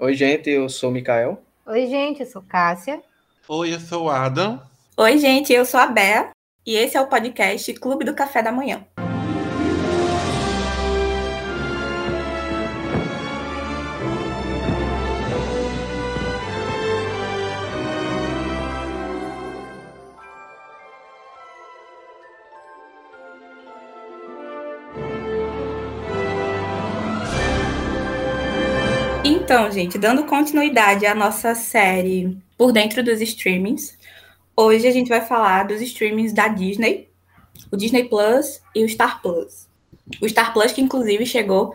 Oi, gente, eu sou o Mikael. Oi, gente, eu sou Cássia. Oi, eu sou o Adam. Oi, gente, eu sou a Bea e esse é o podcast Clube do Café da Manhã. Então, gente, dando continuidade à nossa série Por Dentro dos Streamings, hoje a gente vai falar dos streamings da Disney, o Disney Plus e o Star Plus. O Star Plus, que inclusive chegou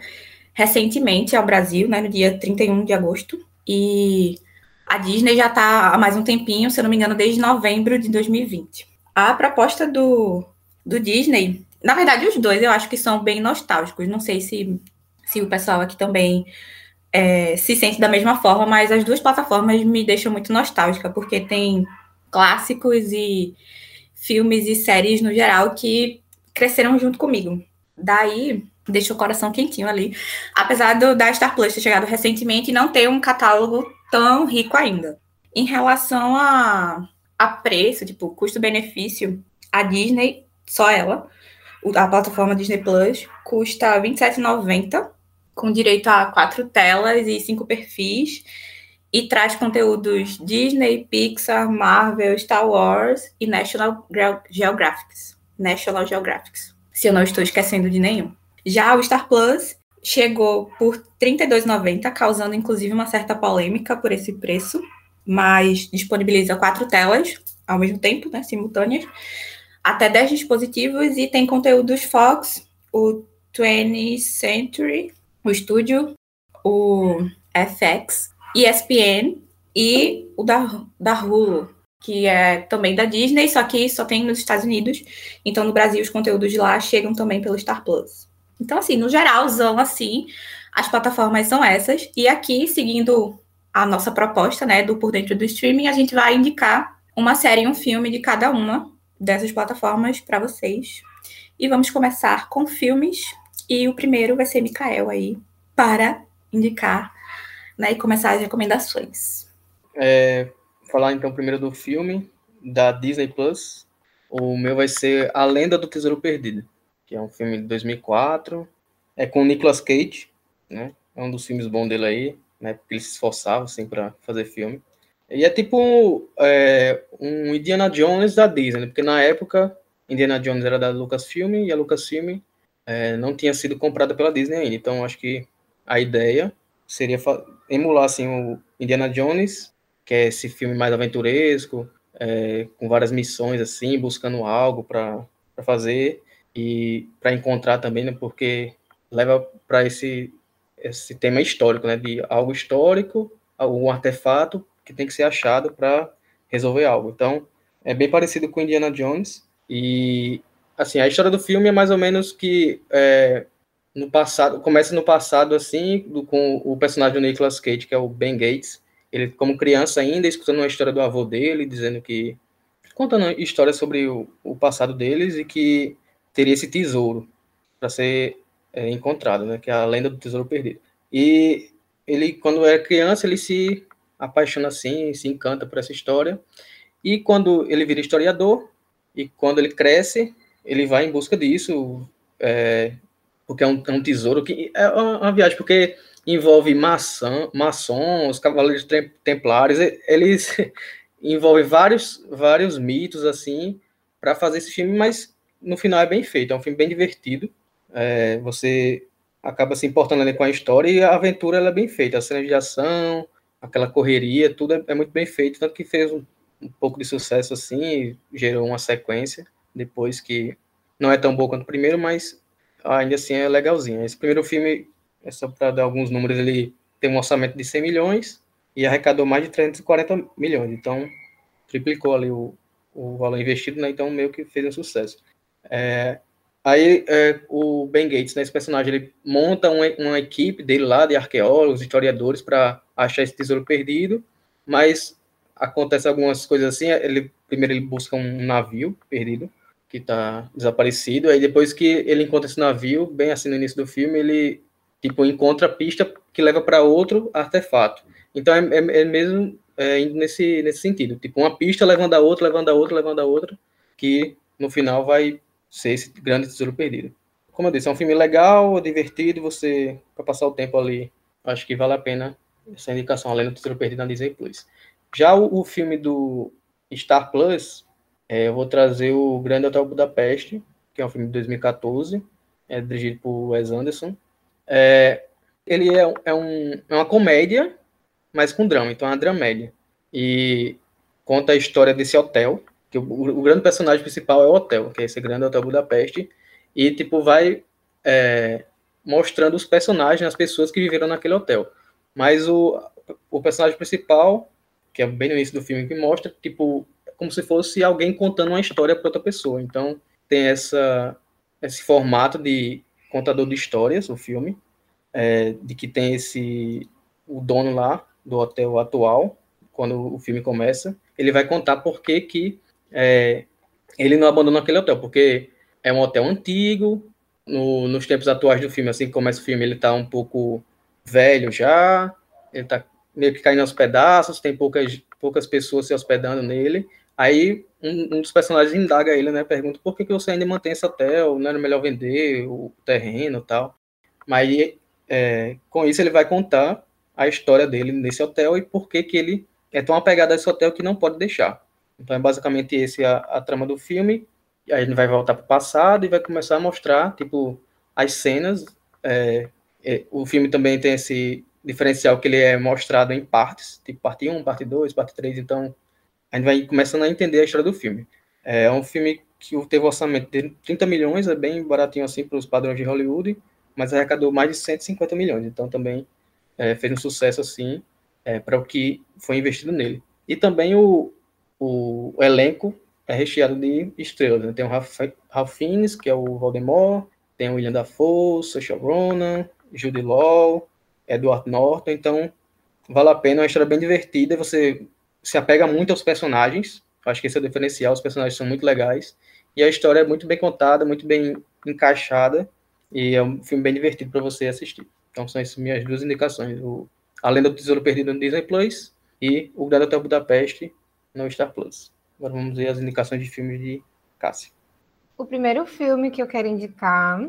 recentemente ao Brasil, né, no dia 31 de agosto, e a Disney já está há mais um tempinho, se eu não me engano, desde novembro de 2020. A proposta do, do Disney, na verdade, os dois eu acho que são bem nostálgicos. Não sei se, se o pessoal aqui também é, se sente da mesma forma, mas as duas plataformas me deixam muito nostálgica, porque tem clássicos e filmes e séries no geral que cresceram junto comigo. Daí, deixa o coração quentinho ali. Apesar do, da Star Plus ter chegado recentemente e não ter um catálogo tão rico ainda. Em relação a, a preço, tipo, custo-benefício, a Disney, só ela, a plataforma Disney Plus, custa R$ 27,90 com direito a quatro telas e cinco perfis, e traz conteúdos Disney, Pixar, Marvel, Star Wars e National Geographic. National Geographic, se eu não estou esquecendo de nenhum. Já o Star Plus chegou por R$ 32,90, causando inclusive uma certa polêmica por esse preço, mas disponibiliza quatro telas ao mesmo tempo, né, simultâneas, até 10 dispositivos e tem conteúdos Fox, o 20th Century, o estúdio, o FX, ESPN e o da, da Hulu, que é também da Disney, só que só tem nos Estados Unidos. Então, no Brasil, os conteúdos de lá chegam também pelo Star Plus. Então, assim, no geralzão, assim, as plataformas são essas. E aqui, seguindo a nossa proposta, né, do Por Dentro do Streaming, a gente vai indicar uma série e um filme de cada uma dessas plataformas para vocês. E vamos começar com filmes e o primeiro vai ser Mikael aí, para indicar né, e começar as recomendações. É, falar então primeiro do filme da Disney Plus. O meu vai ser A Lenda do Tesouro Perdido, que é um filme de 2004. É com Nicolas Cage, né? É um dos filmes bons dele aí, né? Porque ele se esforçava assim para fazer filme. E é tipo é, um Indiana Jones da Disney, né? porque na época Indiana Jones era da Lucasfilm e a Lucasfilm é, não tinha sido comprada pela Disney ainda. Então, acho que a ideia seria emular assim, o Indiana Jones, que é esse filme mais aventuresco, é, com várias missões, assim, buscando algo para fazer e para encontrar também, né, porque leva para esse, esse tema histórico, né, de algo histórico, algum artefato que tem que ser achado para resolver algo. Então, é bem parecido com Indiana Jones e assim, a história do filme é mais ou menos que é, no passado, começa no passado, assim, do, com o personagem do Nicolas Cage, que é o Ben Gates, ele, como criança ainda, escutando uma história do avô dele, dizendo que, contando histórias sobre o, o passado deles e que teria esse tesouro para ser é, encontrado, né, que é a lenda do tesouro perdido. E ele, quando era criança, ele se apaixona assim, se encanta por essa história, e quando ele vira historiador, e quando ele cresce, ele vai em busca disso, é, porque é um, é um, tesouro que é uma, viagem, porque envolve maçã, maçons, cavaleiros templários, eles envolvem vários, vários mitos assim para fazer esse filme, mas no final é bem feito, é um filme bem divertido. É, você acaba se importando ali com a história e a aventura ela é bem feita, a cena de ação, aquela correria, tudo é, é muito bem feito, tanto que fez um, um pouco de sucesso assim, gerou uma sequência depois que não é tão boa quanto o primeiro, mas ainda assim é legalzinho. Esse primeiro filme, é só para dar alguns números, ele tem um orçamento de 100 milhões e arrecadou mais de 340 milhões, então triplicou ali o, o valor investido, né? Então meio que fez um sucesso. É, aí é, o Ben Gates, né, esse personagem, ele monta uma, uma equipe dele lá de arqueólogos, historiadores para achar esse tesouro perdido, mas acontece algumas coisas assim. Ele primeiro ele busca um navio perdido que está desaparecido. Aí depois que ele encontra esse navio, bem assim no início do filme, ele tipo encontra a pista que leva para outro artefato. Então é, é, é mesmo é, indo nesse, nesse sentido. Tipo, uma pista levando a outra, levando a outra, levando a outra, que no final vai ser esse grande tesouro perdido. Como eu disse, é um filme legal, divertido, você, para passar o tempo ali, acho que vale a pena essa indicação, além do Tesouro Perdido na Disney Plus. Já o, o filme do Star Plus, é, eu vou trazer o Grande Hotel Budapeste, que é um filme de 2014, é dirigido por Wes Anderson. É, ele é, é, um, é uma comédia, mas com drama, então é uma dramédia. E conta a história desse hotel, que o, o, grande personagem principal é o hotel, que é esse Grande Hotel Budapeste, e tipo vai é, mostrando os personagens, as pessoas que viveram naquele hotel. Mas o, o personagem principal, que é bem no início do filme, que mostra, tipo, como se fosse alguém contando uma história para outra pessoa. Então, tem essa, esse formato de contador de histórias, o filme, é, de que tem esse o dono lá do hotel atual, quando o filme começa, ele vai contar por que, que é, ele não abandona aquele hotel, porque é um hotel antigo, no, nos tempos atuais do filme, assim que começa o filme, ele está um pouco velho já, ele está meio que caindo aos pedaços, tem poucas, poucas pessoas se hospedando nele, Aí um, um, dos personagens indaga ele, né? Pergunta por que, que você ainda mantém esse hotel, não era melhor vender o terreno tal. Mas é, com isso ele vai contar a história dele nesse hotel e por que, que ele é tão apegado a esse hotel que não pode deixar. Então é basicamente esse a, a trama do filme. E aí ele vai voltar para o passado e vai começar a mostrar, tipo, as cenas. É, é, o filme também tem esse diferencial que ele é mostrado em partes, tipo parte 1, parte 2, parte 3, então a gente vai começando a entender a história do filme. É um filme que teve um orçamento de 30 milhões, é bem baratinho assim para os padrões de Hollywood, mas arrecadou mais de 150 milhões, então também é, fez um sucesso assim é, para o que foi investido nele. E também o, o, elenco é recheado de estrelas, né? tem o Ralph, Fiennes, que é o Voldemort, tem o William Dafoe, Saoirse Ronan, Jude Law, Edward Norton, então vale a pena, é uma história bem divertida, você se apega muito aos personagens. Acho que esse é o diferencial. Os personagens são muito legais. E a história é muito bem contada, muito bem encaixada. E é um filme bem divertido para você assistir. Então são essas minhas duas indicações. O Além do Tesouro Perdido no Disney Plus e o Grande Hotel Budapeste no Star Plus. Agora vamos ver as indicações de filmes de Cássia. O primeiro filme que eu quero indicar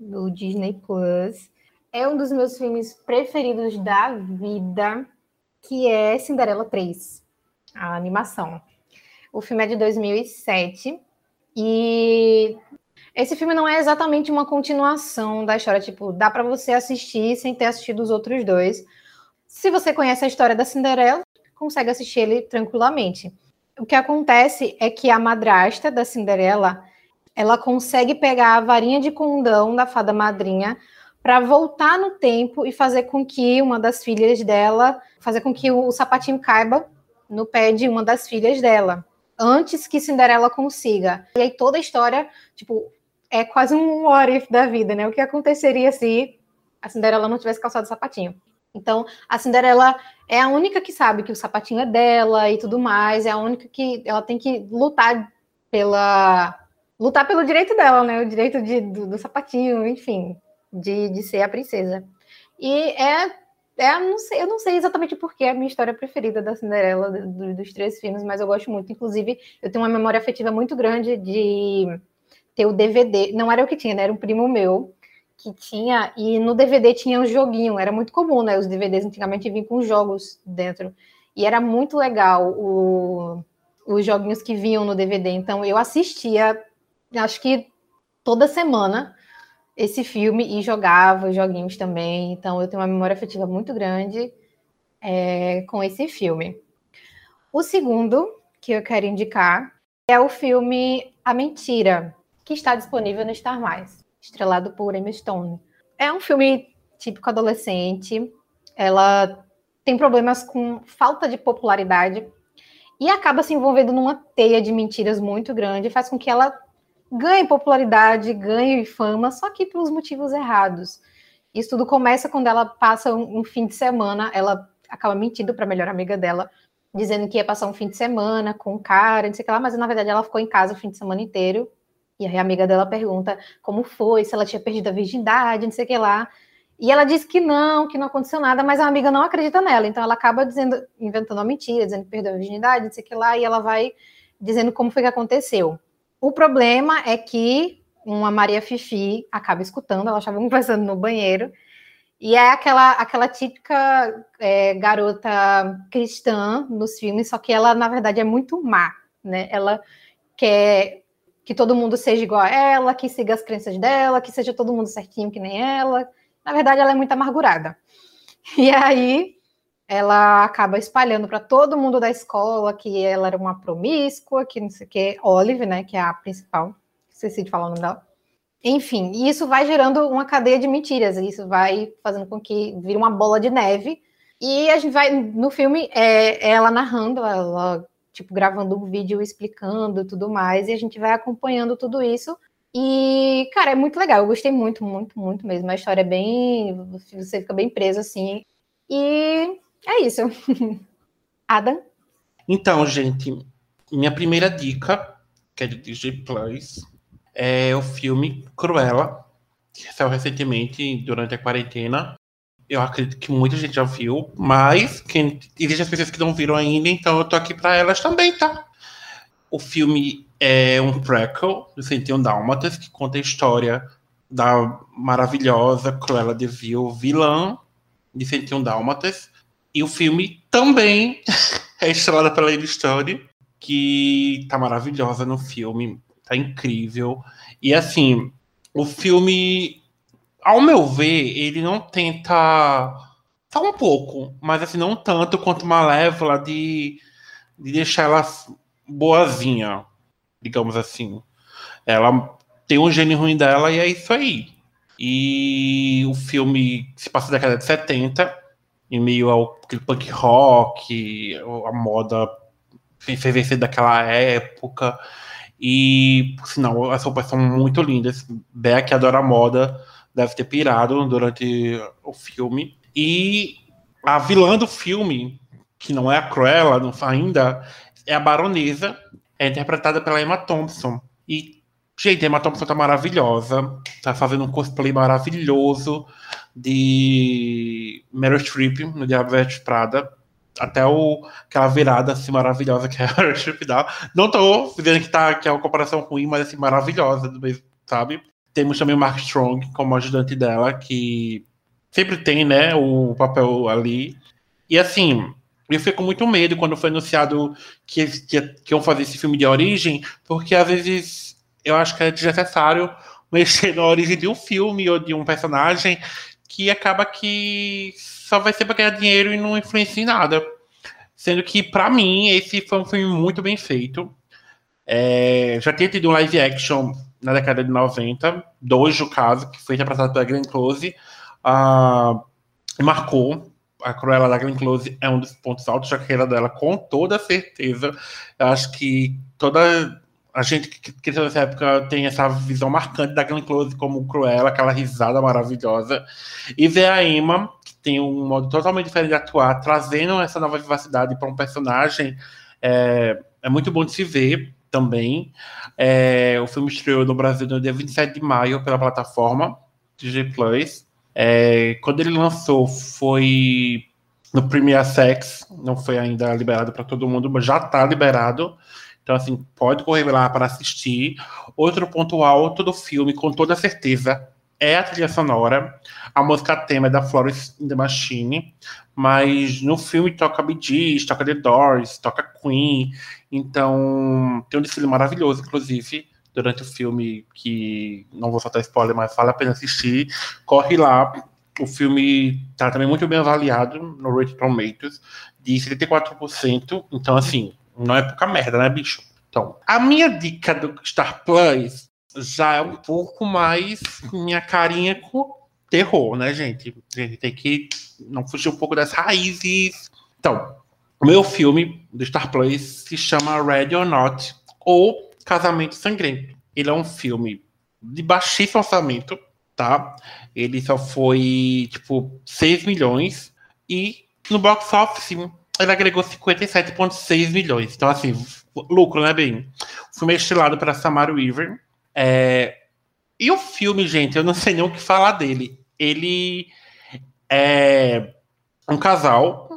do Disney Plus é um dos meus filmes preferidos da vida que é Cinderela 3, a animação. O filme é de 2007 e esse filme não é exatamente uma continuação da história, tipo, dá para você assistir sem ter assistido os outros dois. Se você conhece a história da Cinderela, consegue assistir ele tranquilamente. O que acontece é que a madrasta da Cinderela, ela consegue pegar a varinha de condão da fada madrinha para voltar no tempo e fazer com que uma das filhas dela, fazer com que o sapatinho caiba no pé de uma das filhas dela, antes que Cinderela consiga. E aí toda a história, tipo, é quase um what if da vida, né? O que aconteceria se a Cinderela não tivesse calçado o sapatinho? Então, a Cinderela é a única que sabe que o sapatinho é dela e tudo mais, é a única que ela tem que lutar pela lutar pelo direito dela, né? O direito de, do, do sapatinho, enfim, de, de ser a princesa. E é, é não sei, eu não sei exatamente porque é a minha história preferida da Cinderela, do, dos três filmes, mas eu gosto muito. Inclusive, eu tenho uma memória afetiva muito grande de ter o DVD. Não era o que tinha, né? Era um primo meu que tinha, e no DVD tinha um joguinho, era muito comum, né? Os DVDs antigamente vinham com jogos dentro. E era muito legal o, os joguinhos que vinham no DVD. Então eu assistia, acho que toda semana, esse filme e jogava os joguinhos também. Então eu tenho uma memória afetiva muito grande é, com esse filme. O segundo que eu quero indicar é o filme A Mentira, que está disponível no Star Mais, estrelado por Emma Stone. É um filme típico adolescente. Ela tem problemas com falta de popularidade e acaba se envolvendo numa teia de mentiras muito grande, faz com que ela ganhe popularidade, ganhe fama, só que pelos motivos errados. Isso tudo começa quando ela passa um, um fim de semana, ela acaba mentindo para a melhor amiga dela, dizendo que ia passar um fim de semana com um cara, não sei o que lá, mas na verdade ela ficou em casa o fim de semana inteiro. E aí a amiga dela pergunta como foi, se ela tinha perdido a virgindade, não sei o que lá. E ela diz que não, que não aconteceu nada, mas a amiga não acredita nela. Então ela acaba dizendo, inventando uma mentira, dizendo que perdeu a virgindade, não sei o que lá, e ela vai dizendo como foi que aconteceu. O problema é que uma Maria Fifi acaba escutando, ela estava conversando no banheiro, e é aquela, aquela típica é, garota cristã nos filmes, só que ela, na verdade, é muito má, né? Ela quer que todo mundo seja igual a ela, que siga as crenças dela, que seja todo mundo certinho que nem ela. Na verdade, ela é muito amargurada. E aí ela acaba espalhando para todo mundo da escola que ela era uma promíscua, que não sei o que, Olive, né, que é a principal, esqueci de falar o nome dela. Enfim, e isso vai gerando uma cadeia de mentiras, isso vai fazendo com que vire uma bola de neve. E a gente vai, no filme, é ela narrando, ela, tipo, gravando um vídeo explicando tudo mais, e a gente vai acompanhando tudo isso. E, cara, é muito legal, eu gostei muito, muito, muito mesmo. A história é bem. Você fica bem preso, assim. E é isso. Adam? Então, gente, minha primeira dica, que é de DJ Plus, é o filme Cruella, que saiu recentemente durante a quarentena. Eu acredito que muita gente já viu, mas quem, existem as pessoas que não viram ainda, então eu tô aqui para elas também, tá? O filme é um prequel do 101 Dálmatas, que conta a história da maravilhosa Cruella de Vil, vilã de 101 Dálmatas. E o filme também é estrelado pela Lady Story, que tá maravilhosa no filme tá incrível. E assim, o filme, ao meu ver, ele não tenta. Só um pouco, mas assim, não tanto quanto Malévola de, de deixar ela boazinha, digamos assim. Ela tem um gênio ruim dela e é isso aí. E o filme se passa na década de 70, em meio ao punk rock, a moda efervescente daquela época. E, por sinal, as roupas são muito lindas. Beck adora moda, deve ter pirado durante o filme. E a vilã do filme, que não é a Cruella não, ainda, é a Baronesa, é interpretada pela Emma Thompson. E, gente, a Emma Thompson tá maravilhosa, tá fazendo um cosplay maravilhoso de Meryl Streep no Diabo Veste Prada até o, aquela virada assim maravilhosa que a Worship dá. Não tô dizendo que, tá, que é uma comparação ruim, mas assim, maravilhosa, sabe? Temos também o Mark Strong como ajudante dela, que sempre tem, né, o papel ali. E assim, eu fiquei com muito medo quando foi anunciado que, que, que iam fazer esse filme de origem, porque às vezes eu acho que é desnecessário mexer na origem de um filme ou de um personagem que acaba que só vai ser para ganhar dinheiro e não influencia em nada. Sendo que, para mim, esse foi um filme muito bem feito. É, já tinha tido um live action na década de 90, dois no caso, que foi interpretado pela Glenn Close, uh, marcou. A Cruella da Glenn Close é um dos pontos altos da carreira dela, com toda certeza. Eu acho que toda a gente que cresceu nessa época tem essa visão marcante da Glenn Close como Cruella, aquela risada maravilhosa. E ver a Emma, que tem um modo totalmente diferente de atuar, trazendo essa nova vivacidade para um personagem, é, é, muito bom de se ver também. É, o filme estreou no Brasil no dia 27 de maio pela plataforma DJ Plus. É, quando ele lançou, foi no Premiere Sex, não foi ainda liberado para todo mundo, mas já está liberado. Então, assim, pode correr lá para assistir. Outro ponto alto do filme, com toda certeza, é a trilha sonora. A música tema é da Florence in the Machine, mas no filme toca Bee toca The Doors, toca Queen. Então, tem um desfile maravilhoso, inclusive, durante o filme, que não vou soltar spoiler, mas vale a pena assistir. Corre lá. O filme está também muito bem avaliado no Rotten Tomatoes, de 74%. Então, assim, não é pouca merda, né, bicho? Então, a minha dica do Star Plus já é um pouco mais minha carinha com terror, né, gente? A gente tem que não fugir um pouco das raízes. Então, o meu filme do Star Plus se chama Ready or Not, ou Casamento Sangrento. Ele é um filme de baixíssimo orçamento, tá? Ele só foi, tipo, 6 milhões. E no box office ele agregou 57,6 milhões. Então, assim, lucro, né, bem? O filme é estilado para Samara Weaver. É... E o filme, gente, eu não sei nem o que falar dele. Ele é um casal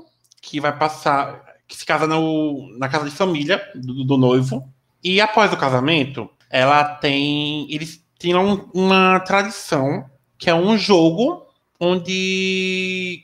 que vai passar, que se casa no, na casa de família do, do noivo. E após o casamento, ela tem. Eles têm um, uma tradição que é um jogo onde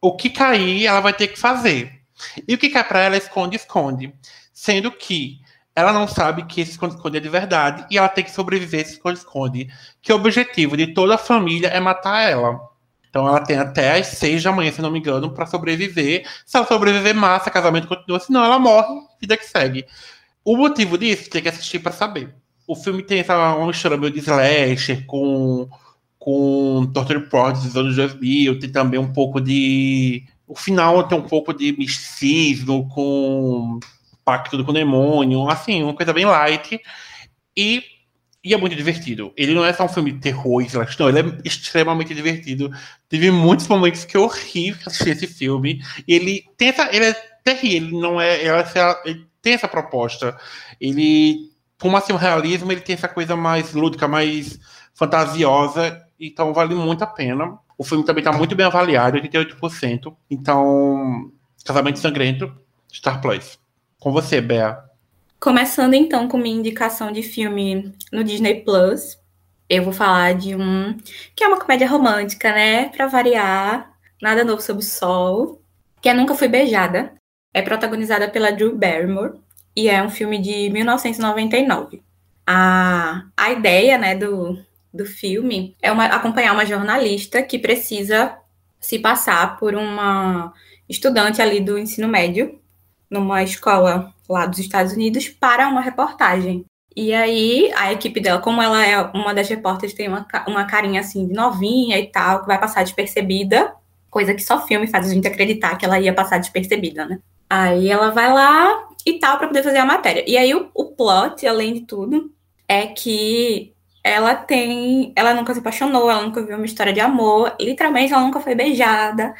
o que cair ela vai ter que fazer. E o que cai para ela é esconde-esconde. Sendo que ela não sabe que esse esconde-esconde é de verdade e ela tem que sobreviver esse esconde-esconde. Que o objetivo de toda a família é matar ela. Então ela tem até as seis da manhã, se não me engano, para sobreviver. Se ela sobreviver, massa, casamento continua. Senão ela morre, vida que segue. O motivo disso tem que assistir para saber. O filme tem essa mistura meio de slasher com, com Torture Porn dos anos 2000. Tem também um pouco de... O final tem um pouco de misticismo com pacto com o demônio, assim, uma coisa bem light. E, e é muito divertido. Ele não é só um filme de terror, não, ele é extremamente divertido. Teve muitos momentos que eu ri assistir esse filme. Ele tem essa. Ele é terrível, ele não é. Ele, ele tem essa proposta. Ele. Como assim, o realismo, ele tem essa coisa mais lúdica, mais fantasiosa. Então vale muito a pena. O filme também está muito bem avaliado, 88%. Então, Casamento Sangrento, Star Plus. Com você, Bea. Começando então com minha indicação de filme no Disney Plus, eu vou falar de um que é uma comédia romântica, né? Para variar, nada novo sob o sol, que é Nunca Fui Beijada. É protagonizada pela Drew Barrymore e é um filme de 1999. A, a ideia, né, do, do filme é uma, acompanhar uma jornalista que precisa se passar por uma estudante ali do ensino médio numa escola lá dos Estados Unidos para uma reportagem. E aí, a equipe dela, como ela é uma das repórteres, tem uma, uma carinha assim de novinha e tal, que vai passar despercebida, coisa que só filme faz a gente acreditar que ela ia passar despercebida, né? Aí ela vai lá e tal para poder fazer a matéria. E aí o, o plot, além de tudo, é que ela tem, ela nunca se apaixonou, ela nunca viu uma história de amor, literalmente ela nunca foi beijada.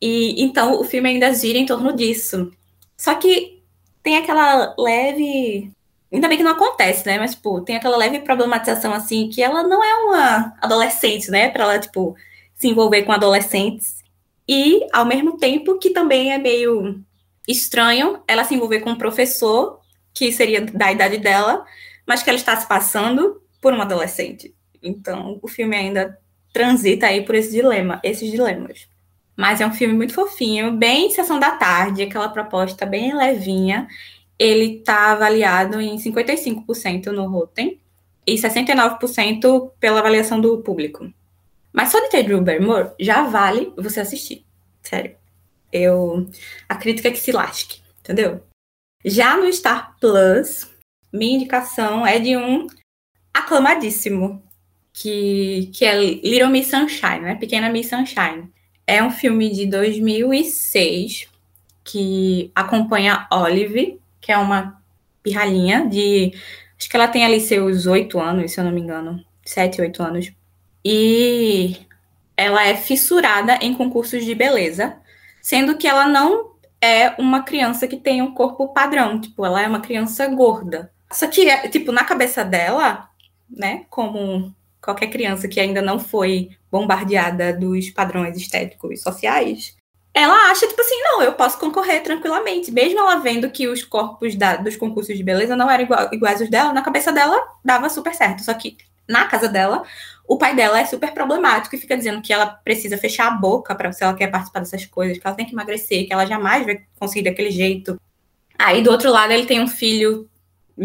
E então o filme ainda gira em torno disso. Só que tem aquela leve. Ainda bem que não acontece, né? Mas, tipo, tem aquela leve problematização, assim, que ela não é uma adolescente, né? Pra ela, tipo, se envolver com adolescentes. E, ao mesmo tempo, que também é meio estranho ela se envolver com um professor, que seria da idade dela, mas que ela está se passando por uma adolescente. Então, o filme ainda transita aí por esse dilema, esses dilemas. Mas é um filme muito fofinho, bem sessão da tarde, aquela proposta bem levinha. Ele está avaliado em 55% no Rotten e 69% pela avaliação do público. Mas só de ter Drew Barrymore já vale você assistir. Sério. Eu a crítica é que se lasque, entendeu? Já no Star Plus, minha indicação é de um aclamadíssimo, que, que é Little Miss Sunshine, né? Pequena Miss Sunshine. É um filme de 2006 que acompanha Olive, que é uma pirralhinha de. Acho que ela tem ali seus oito anos, se eu não me engano. Sete, oito anos. E ela é fissurada em concursos de beleza, sendo que ela não é uma criança que tem um corpo padrão. Tipo, ela é uma criança gorda. Só que, tipo, na cabeça dela, né, como qualquer criança que ainda não foi bombardeada dos padrões estéticos sociais, ela acha, tipo assim, não, eu posso concorrer tranquilamente. Mesmo ela vendo que os corpos da, dos concursos de beleza não eram iguais aos dela, na cabeça dela dava super certo. Só que na casa dela, o pai dela é super problemático e fica dizendo que ela precisa fechar a boca para se ela quer participar dessas coisas, que ela tem que emagrecer, que ela jamais vai conseguir daquele jeito. Aí do outro lado ele tem um filho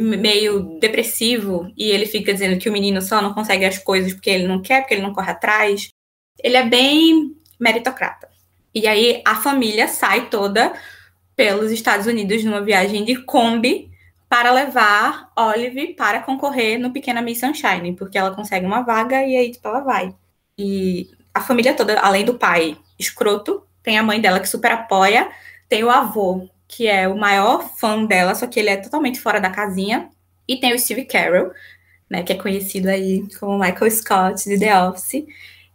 meio depressivo e ele fica dizendo que o menino só não consegue as coisas porque ele não quer, porque ele não corre atrás. Ele é bem meritocrata. E aí a família sai toda pelos Estados Unidos numa viagem de Kombi para levar Olive para concorrer no Pequena Miss Sunshine, porque ela consegue uma vaga e aí tipo, ela vai. E a família toda, além do pai escroto, tem a mãe dela que super apoia, tem o avô que é o maior fã dela, só que ele é totalmente fora da casinha. E tem o Steve Carell, né, que é conhecido aí como Michael Scott de The Office,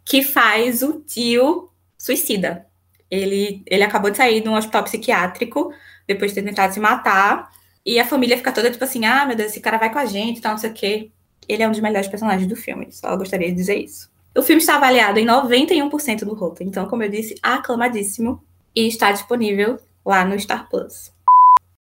que faz o tio suicida. Ele, ele acabou de sair de um hospital psiquiátrico depois de ter tentado se matar. E a família fica toda tipo assim: ah, meu Deus, esse cara vai com a gente, tal, não sei o quê. Ele é um dos melhores personagens do filme, só gostaria de dizer isso. O filme está avaliado em 91% do Rotten, então, como eu disse, aclamadíssimo e está disponível lá no Star Plus.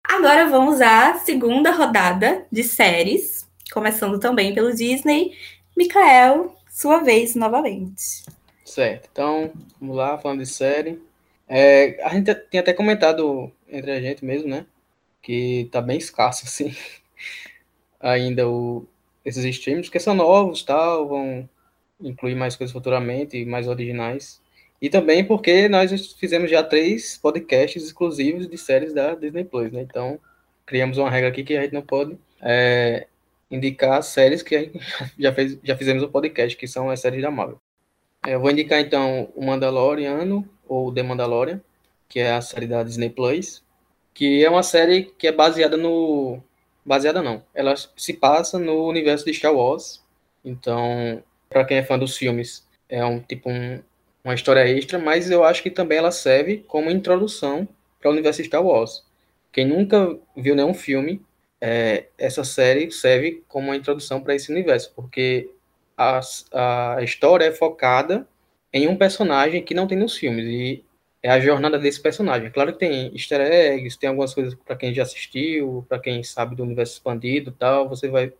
Agora vamos à segunda rodada de séries, começando também pelo Disney. Mikael, sua vez novamente. Certo, então vamos lá, falando de série. É, a gente tinha até comentado entre a gente mesmo, né? Que tá bem escasso, assim, ainda o, esses streams, que são novos, tal, vão incluir mais coisas futuramente, mais originais. E também porque nós fizemos já três podcasts exclusivos de séries da Disney Plus, né? Então, criamos uma regra aqui que a gente não pode é, indicar séries que a gente já, fez, já fizemos o podcast, que são as séries da Marvel. É, eu vou indicar, então, o Mandaloriano, ou The Mandalorian, que é a série da Disney Plus, que é uma série que é baseada no. Baseada não. Ela se passa no universo de Star Wars. Então, para quem é fã dos filmes, é um tipo um, uma história extra, mas eu acho que também ela serve como introdução para o universo Star Wars. Quem nunca viu nenhum filme, é, essa série serve como uma introdução para esse universo, porque a, a história é focada em um personagem que não tem nos filmes. E é a jornada desse personagem. Claro que tem easter eggs, tem algumas coisas para quem já assistiu, para quem sabe do universo expandido tal, você vai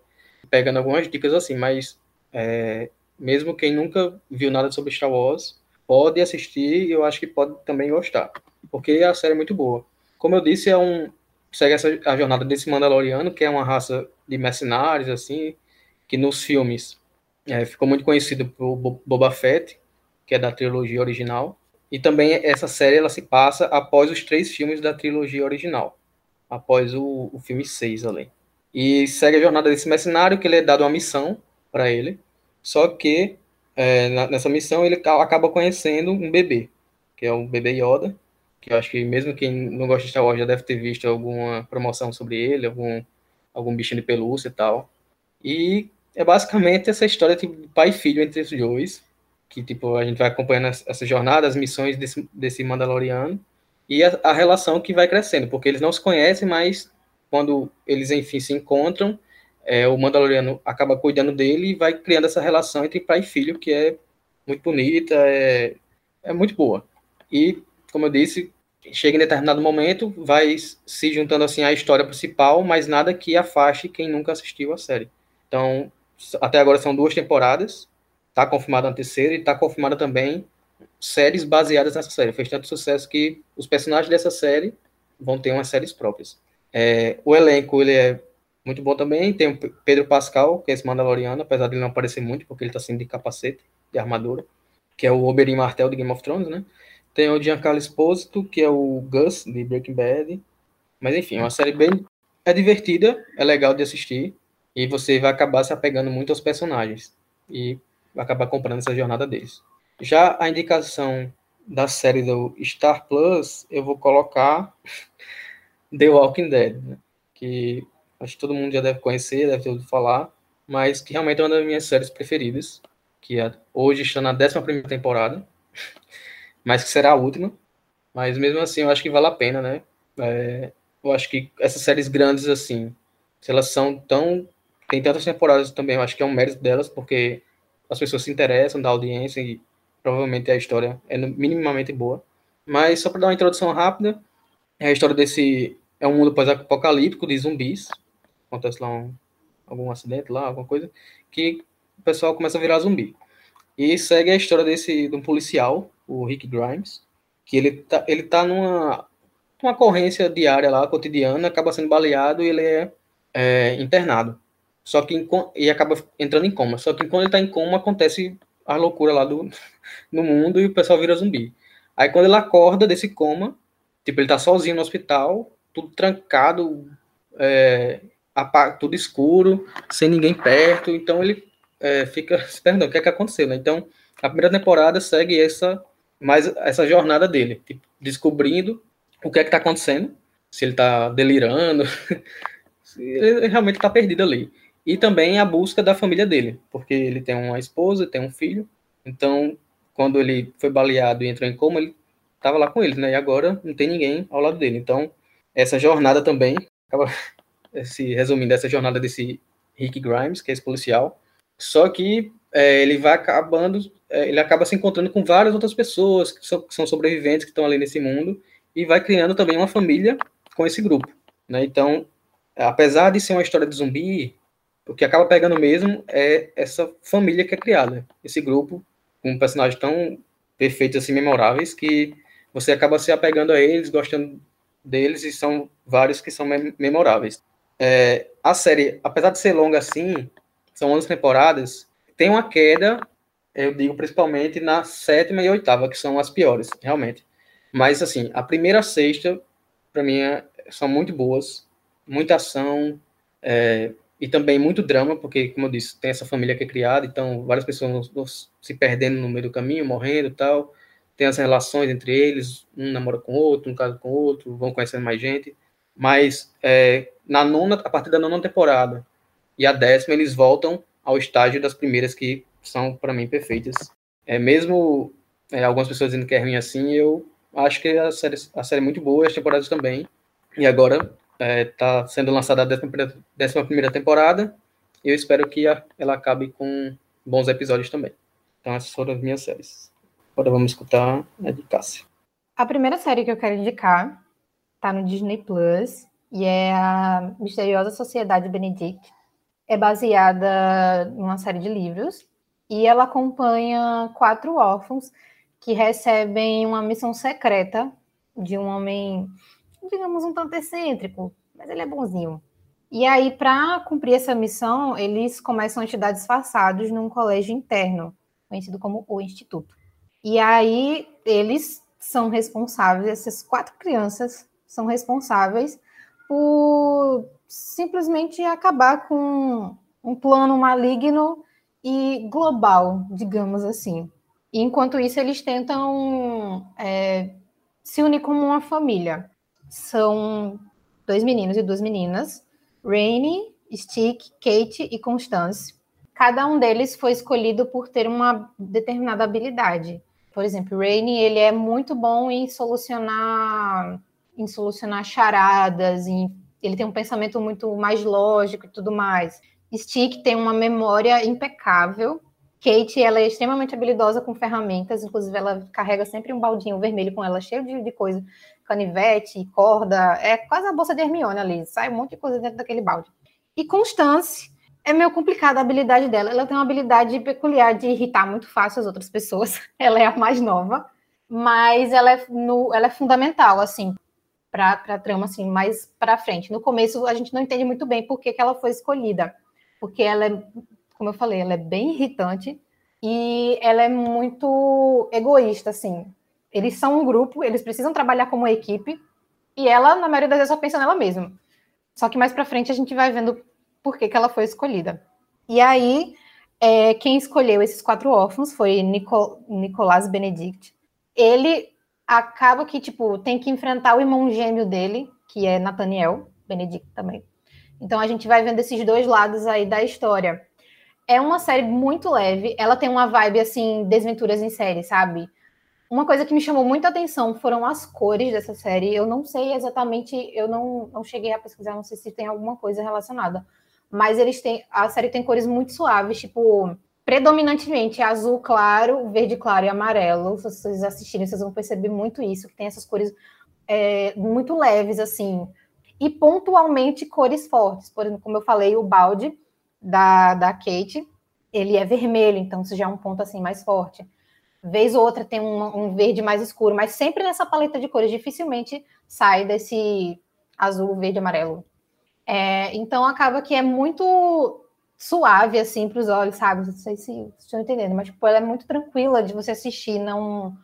pegando algumas dicas assim, mas é, mesmo quem nunca viu nada sobre Star Wars, pode assistir e eu acho que pode também gostar, porque a série é muito boa. Como eu disse, é um segue essa, a jornada desse Mandaloriano, que é uma raça de mercenários, assim, que nos filmes é, ficou muito conhecido por Boba Fett, que é da trilogia original. E também essa série ela se passa após os três filmes da trilogia original, após o, o filme 6 ali. E segue a jornada desse mercenário, que ele é dado uma missão para ele, só que é, nessa missão ele acaba conhecendo um bebê, que é o bebê Yoda, que eu acho que mesmo quem não gosta de Star Wars já deve ter visto alguma promoção sobre ele, algum, algum bichinho de pelúcia e tal. E é basicamente essa história tipo, de pai e filho entre os dois, que tipo a gente vai acompanhando essa jornada, as missões desse, desse Mandaloriano e a, a, relação que vai crescendo, porque eles não se conhecem, mas quando eles enfim se encontram, é, o Mandaloriano acaba cuidando dele e vai criando essa relação entre pai e filho que é muito bonita, é, é muito boa. E como eu disse, chega em determinado momento, vai se juntando assim à história principal, mas nada que afaste quem nunca assistiu a série. Então, até agora são duas temporadas, Está confirmada a terceira e está confirmada também séries baseadas nessa série. Fez tanto sucesso que os personagens dessa série vão ter umas séries próprias. É, o elenco ele é muito bom também. Tem o Pedro Pascal, que é esse Mandaloriano, apesar de ele não aparecer muito, porque ele está sendo de capacete, de armadura, que é o Oberyn Martell de Game of Thrones, né? Tem o Giancarlo Esposito, que é o Gus de Breaking Bad. Mas enfim, é uma série bem é divertida, é legal de assistir e você vai acabar se apegando muito aos personagens. E vai acabar comprando essa jornada deles. Já a indicação da série do Star Plus, eu vou colocar The Walking Dead, né? que acho que todo mundo já deve conhecer, deve ter ouvido falar, mas que realmente é uma das minhas séries preferidas, que é, hoje está na 11 temporada, mas que será a última. Mas mesmo assim, eu acho que vale a pena, né? É, eu acho que essas séries grandes, assim, se elas são tão. Tem tantas temporadas também, eu acho que é um mérito delas, porque as pessoas se interessam da audiência e provavelmente a história é minimamente boa. Mas só para dar uma introdução rápida, é a história desse é um mundo pós-apocalíptico de zumbis. Acontece lá um, algum acidente lá, alguma coisa, que o pessoal começa a virar zumbi. E segue a história desse de um policial, o Rick Grimes, que ele tá, ele tá numa uma ocorrência diária lá, cotidiana, acaba sendo baleado e ele é, é internado. Só que e acaba entrando em coma. Só que quando ele tá em coma, acontece a loucura lá do, no mundo e o pessoal vira zumbi. Aí quando ele acorda desse coma, tipo, ele tá sozinho no hospital, tudo trancado, é, tudo escuro, sem ninguém perto, então ele é, fica perguntando o que é que aconteceu, né? Então, a primeira temporada segue essa mais essa jornada dele, tipo, descobrindo o que é que tá acontecendo, se ele tá delirando, se ele realmente tá perdido ali e também a busca da família dele, porque ele tem uma esposa, tem um filho, então quando ele foi baleado e entrou em coma, ele estava lá com eles, né? E agora não tem ninguém ao lado dele. Então, essa jornada também acaba se resumindo essa jornada desse Rick Grimes, que é esse policial, Só que é, ele vai acabando, é, ele acaba se encontrando com várias outras pessoas que são, que são sobreviventes que estão ali nesse mundo e vai criando também uma família com esse grupo, né? Então, apesar de ser uma história de zumbi, o que acaba pegando mesmo é essa família que é criada, esse grupo com personagens tão perfeitos assim, memoráveis que você acaba se apegando a eles, gostando deles e são vários que são memoráveis. É, a série, apesar de ser longa assim, são 11 temporadas, tem uma queda, eu digo principalmente na sétima e oitava, que são as piores, realmente. Mas, assim, a primeira a sexta, para mim, é, são muito boas, muita ação, é, e também muito drama, porque, como eu disse, tem essa família que é criada, então várias pessoas vão, se perdendo no meio do caminho, morrendo e tal. Tem as relações entre eles, um namora com o outro, um casa com o outro, vão conhecendo mais gente. Mas é, na nona, a partir da nona temporada e a décima, eles voltam ao estágio das primeiras que são, para mim, perfeitas. É, mesmo é, algumas pessoas dizendo que é ruim assim, eu acho que a série, a série é muito boa, as temporadas também. E agora está é, tá sendo lançada a 11 primeira temporada, e eu espero que a, ela acabe com bons episódios também. Então, essas foram as minhas séries. Agora vamos escutar a de Cássia. A primeira série que eu quero indicar está no Disney Plus e é a Misteriosa Sociedade Benedict. É baseada numa série de livros e ela acompanha quatro órfãos que recebem uma missão secreta de um homem digamos, um tanto excêntrico, mas ele é bonzinho. E aí, para cumprir essa missão, eles começam a estudar disfarçados num colégio interno, conhecido como o Instituto. E aí, eles são responsáveis, essas quatro crianças são responsáveis por simplesmente acabar com um plano maligno e global, digamos assim. E enquanto isso, eles tentam é, se unir como uma família são dois meninos e duas meninas, Rainy, Stick, Kate e Constance. Cada um deles foi escolhido por ter uma determinada habilidade. Por exemplo, Rainy, ele é muito bom em solucionar em solucionar charadas, em, ele tem um pensamento muito mais lógico e tudo mais. Stick tem uma memória impecável. Kate, ela é extremamente habilidosa com ferramentas, inclusive ela carrega sempre um baldinho vermelho com ela, cheio de, de coisa canivete, corda, é quase a bolsa de Hermione ali, sai um monte de coisa dentro daquele balde. E Constance, é meio complicada a habilidade dela, ela tem uma habilidade peculiar de irritar muito fácil as outras pessoas, ela é a mais nova, mas ela é, no, ela é fundamental, assim, para a trama, assim, mais para frente. No começo, a gente não entende muito bem por que, que ela foi escolhida, porque ela é, como eu falei, ela é bem irritante e ela é muito egoísta, assim, eles são um grupo, eles precisam trabalhar como equipe, e ela, na maioria das vezes, só pensa nela mesma. Só que mais para frente a gente vai vendo por que, que ela foi escolhida. E aí, é, quem escolheu esses quatro órfãos foi Nico, Nicolás Benedict. Ele acaba que, tipo, tem que enfrentar o irmão gêmeo dele, que é Nathaniel Benedict também. Então a gente vai vendo esses dois lados aí da história. É uma série muito leve, ela tem uma vibe assim, desventuras em série, sabe? Uma coisa que me chamou muita atenção foram as cores dessa série. Eu não sei exatamente, eu não, não cheguei a pesquisar, não sei se tem alguma coisa relacionada. Mas eles têm. A série tem cores muito suaves, tipo, predominantemente azul claro, verde claro e amarelo. Se vocês assistirem, vocês vão perceber muito isso, que tem essas cores é, muito leves, assim. E pontualmente cores fortes. Por exemplo, como eu falei, o balde da, da Kate, ele é vermelho, então isso já é um ponto assim mais forte. Vez ou outra tem um, um, verde mais escuro, mas sempre nessa paleta de cores, dificilmente sai desse azul, verde, amarelo. É, então acaba que é muito suave assim para os olhos, sabe? Não sei se estão entendendo, mas tipo, ela é muito tranquila de você assistir, não,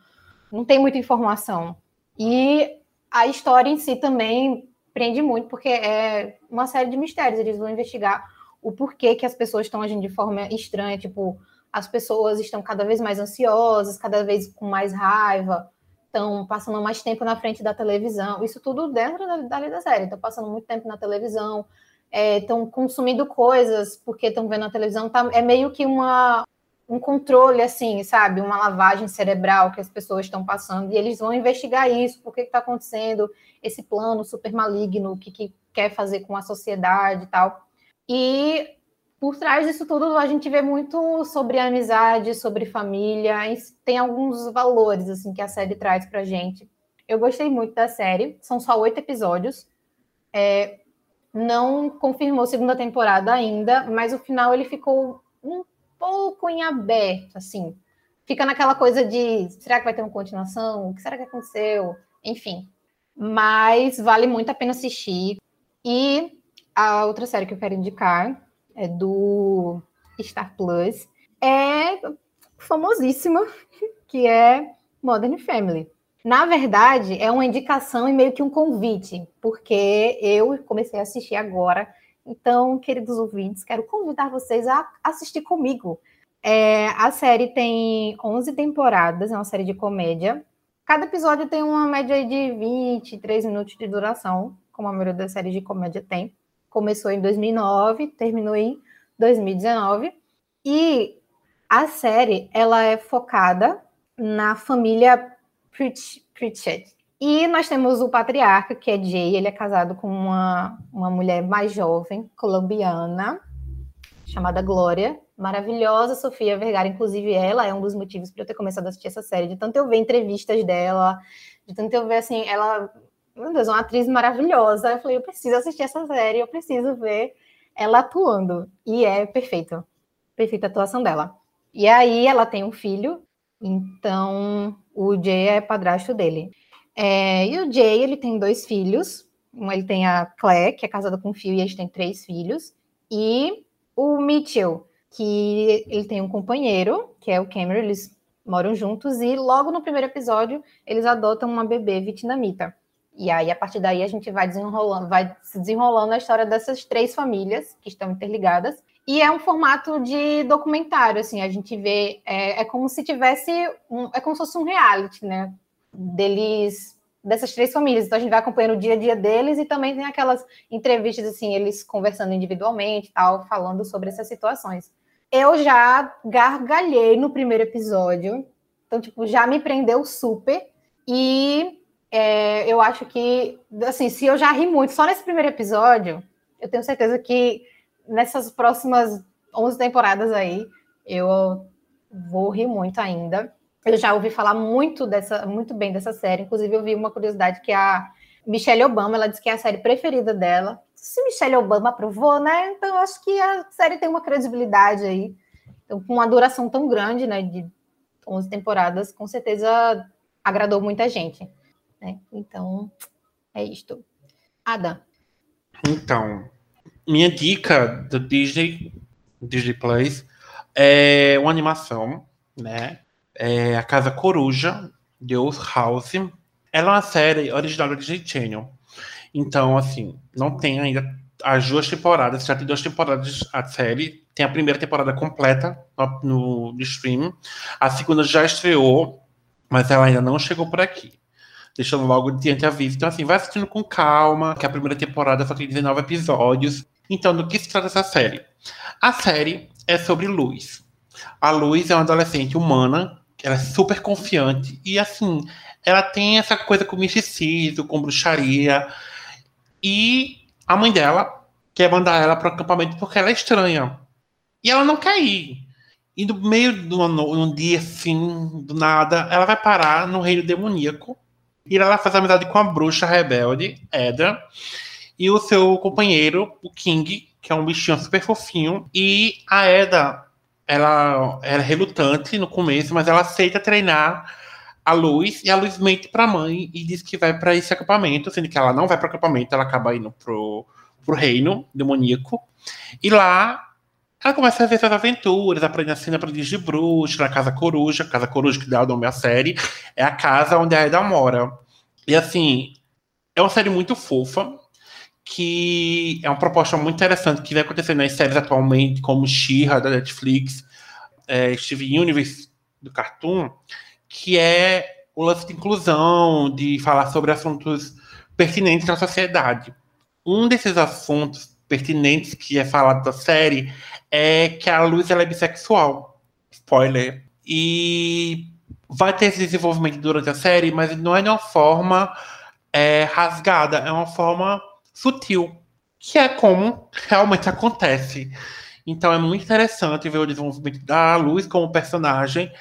não tem muita informação. E a história em si também prende muito, porque é uma série de mistérios. Eles vão investigar o porquê que as pessoas estão agindo de forma estranha, tipo, as pessoas estão cada vez mais ansiosas, cada vez com mais raiva, estão passando mais tempo na frente da televisão. Isso tudo dentro da, da, série. Estão passando muito tempo na televisão, estão é, consumindo coisas porque estão vendo a televisão. Tá, é meio que uma, um controle, assim, sabe? Uma lavagem cerebral que as pessoas estão passando. E eles vão investigar isso, por que está acontecendo esse plano super maligno, o que, que quer fazer com a sociedade e tal. E por trás disso tudo, a gente vê muito sobre amizade, sobre família, tem alguns valores assim que a série traz pra gente. Eu gostei muito da série, são só oito episódios. É, não confirmou segunda temporada ainda, mas o final ele ficou um pouco em aberto, assim. Fica naquela coisa de será que vai ter uma continuação? O que será que aconteceu? Enfim. Mas vale muito a pena assistir. E a outra série que eu quero indicar é do Star Plus, é famosíssima, que é Modern Family. Na verdade, é uma indicação e meio que um convite, porque eu comecei a assistir agora. Então, queridos ouvintes, quero convidar vocês a assistir comigo. É, a série tem 11 temporadas, é uma série de comédia. Cada episódio tem uma média de 23 minutos de duração, como a maioria das séries de comédia tem começou em 2009, terminou em 2019. E a série ela é focada na família Pritchett. E nós temos o patriarca, que é Jay, ele é casado com uma, uma mulher mais jovem, colombiana, chamada Glória. Maravilhosa Sofia Vergara, inclusive ela é um dos motivos para eu ter começado a assistir essa série, de tanto eu ver entrevistas dela, de tanto eu ver assim, ela meu Deus, uma atriz maravilhosa. Eu falei, eu preciso assistir essa série, eu preciso ver ela atuando. E é perfeito. Perfeita a atuação dela. E aí ela tem um filho, então o Jay é padrasto dele. É, e o Jay, ele tem dois filhos. Ele tem a Claire, que é casada com o Phil, e eles têm três filhos. E o Mitchell, que ele tem um companheiro, que é o Cameron, eles moram juntos. E logo no primeiro episódio, eles adotam uma bebê vietnamita. E aí, a partir daí, a gente vai desenrolando, vai se desenrolando a história dessas três famílias que estão interligadas. E é um formato de documentário, assim, a gente vê, é, é como se tivesse, um, é como se fosse um reality, né, deles, dessas três famílias. Então, a gente vai acompanhando o dia a dia deles e também tem aquelas entrevistas, assim, eles conversando individualmente tal, falando sobre essas situações. Eu já gargalhei no primeiro episódio, então, tipo, já me prendeu super, e é, eu acho que, assim, se eu já ri muito só nesse primeiro episódio, eu tenho certeza que nessas próximas 11 temporadas aí, eu vou rir muito ainda. Eu já ouvi falar muito dessa, muito bem dessa série. Inclusive, eu vi uma curiosidade que a Michelle Obama, ela disse que é a série preferida dela. Se Michelle Obama aprovou, né? Então, eu acho que a série tem uma credibilidade aí. Então, com uma duração tão grande, né, de 11 temporadas, com certeza agradou muita gente. Né? Então, é isto. Ada. Então, minha dica do Disney, Disney Plus, é uma animação, né? É a Casa Coruja, Deus House. Ela é uma série original do Disney Channel. Então, assim, não tem ainda as duas temporadas, já tem duas temporadas a série. Tem a primeira temporada completa no, no stream. A segunda já estreou, mas ela ainda não chegou por aqui deixando logo diante aviso. Então, assim, vai assistindo com calma, que a primeira temporada só tem 19 episódios. Então, do que se trata essa série? A série é sobre Luz. A Luz é uma adolescente humana, ela é super confiante e, assim, ela tem essa coisa com misticismo, com bruxaria. E a mãe dela quer mandar ela para o acampamento porque ela é estranha. E ela não quer ir. E no meio de um dia assim, do nada, ela vai parar no reino demoníaco e ela faz amizade com a bruxa rebelde, Edra, e o seu companheiro, o King, que é um bichinho super fofinho. E a Eda, ela era relutante no começo, mas ela aceita treinar a Luz, e a Luz mente pra mãe e diz que vai para esse acampamento, sendo que ela não vai para o acampamento, ela acaba indo pro, reino demoníaco. E lá ela começa a ver essas aventuras, aprende a cena aprendiz de bruxa, na Casa Coruja, Casa Coruja que dá o nome à série, é a casa onde a Eda mora. E assim, é uma série muito fofa, que é uma proposta muito interessante que vai acontecer nas séries atualmente, como She-Ra, da Netflix, é, Steve Universe, do Cartoon, que é o lance de inclusão, de falar sobre assuntos pertinentes na sociedade. Um desses assuntos pertinentes que é falado da série é que a Luz ela é bissexual. Spoiler. E vai ter esse desenvolvimento durante a série, mas não é de uma forma é, rasgada, é uma forma sutil, que é como realmente acontece. Então é muito interessante ver o desenvolvimento da Luz como personagem,